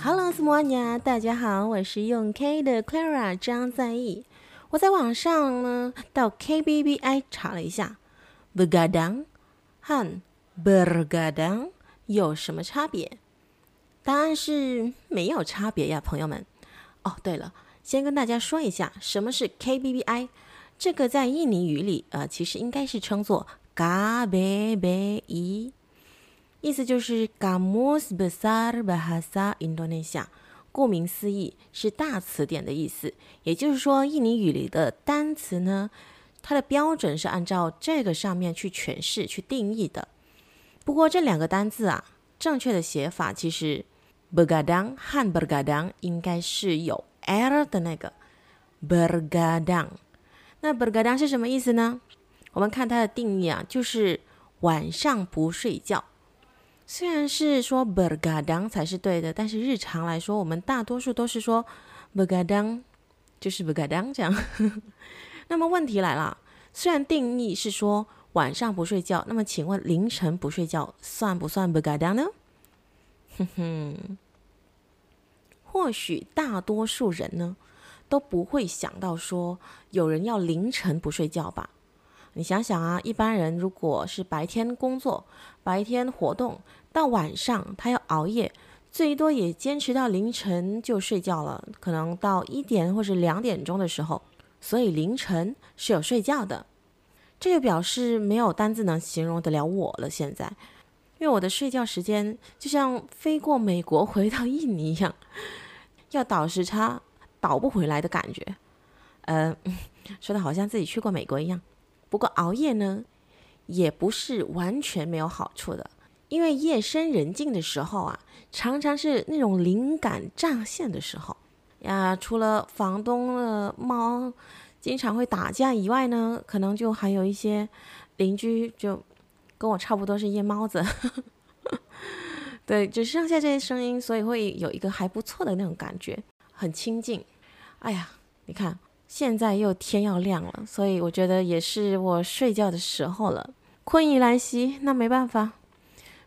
花呀，大家好，我是用 K 的 Clara 张在意。我在网上呢到 KBBI 查了一下，begadang 和 bergadang 有什么差别？答案是没有差别呀，朋友们。哦，对了，先跟大家说一下，什么是 KBBI？这个在印尼语里，呃，其实应该是称作 KBBI，意思就是 Kamus Besar Bahasa Indonesia。顾名思义，是大词典的意思。也就是说，印尼语里的单词呢，它的标准是按照这个上面去诠释、去定义的。不过，这两个单字啊，正确的写法其实 begadang 和 bergadang 应该是有 r 的那个 bergadang。那 bergadang 是什么意思呢？我们看它的定义啊，就是晚上不睡觉。虽然是说 bergadang 才是对的，但是日常来说，我们大多数都是说 begadang，就是 begadang 这样。那么问题来了，虽然定义是说晚上不睡觉，那么请问凌晨不睡觉算不算 begadang 呢？哼哼，或许大多数人呢都不会想到说有人要凌晨不睡觉吧。你想想啊，一般人如果是白天工作、白天活动，到晚上他要熬夜，最多也坚持到凌晨就睡觉了，可能到一点或者两点钟的时候。所以凌晨是有睡觉的，这就表示没有单字能形容得了我了。现在，因为我的睡觉时间就像飞过美国回到印尼一样，要倒时差倒不回来的感觉。呃，说的好像自己去过美国一样。不过熬夜呢，也不是完全没有好处的，因为夜深人静的时候啊，常常是那种灵感乍现的时候呀。除了房东的猫经常会打架以外呢，可能就还有一些邻居就跟我差不多是夜猫子，对，只剩下这些声音，所以会有一个还不错的那种感觉，很清静。哎呀，你看。现在又天要亮了，所以我觉得也是我睡觉的时候了，困意来袭，那没办法。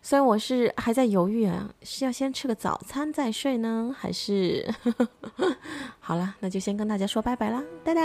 所以我是还在犹豫啊，是要先吃个早餐再睡呢，还是？好了，那就先跟大家说拜拜啦，哒哒。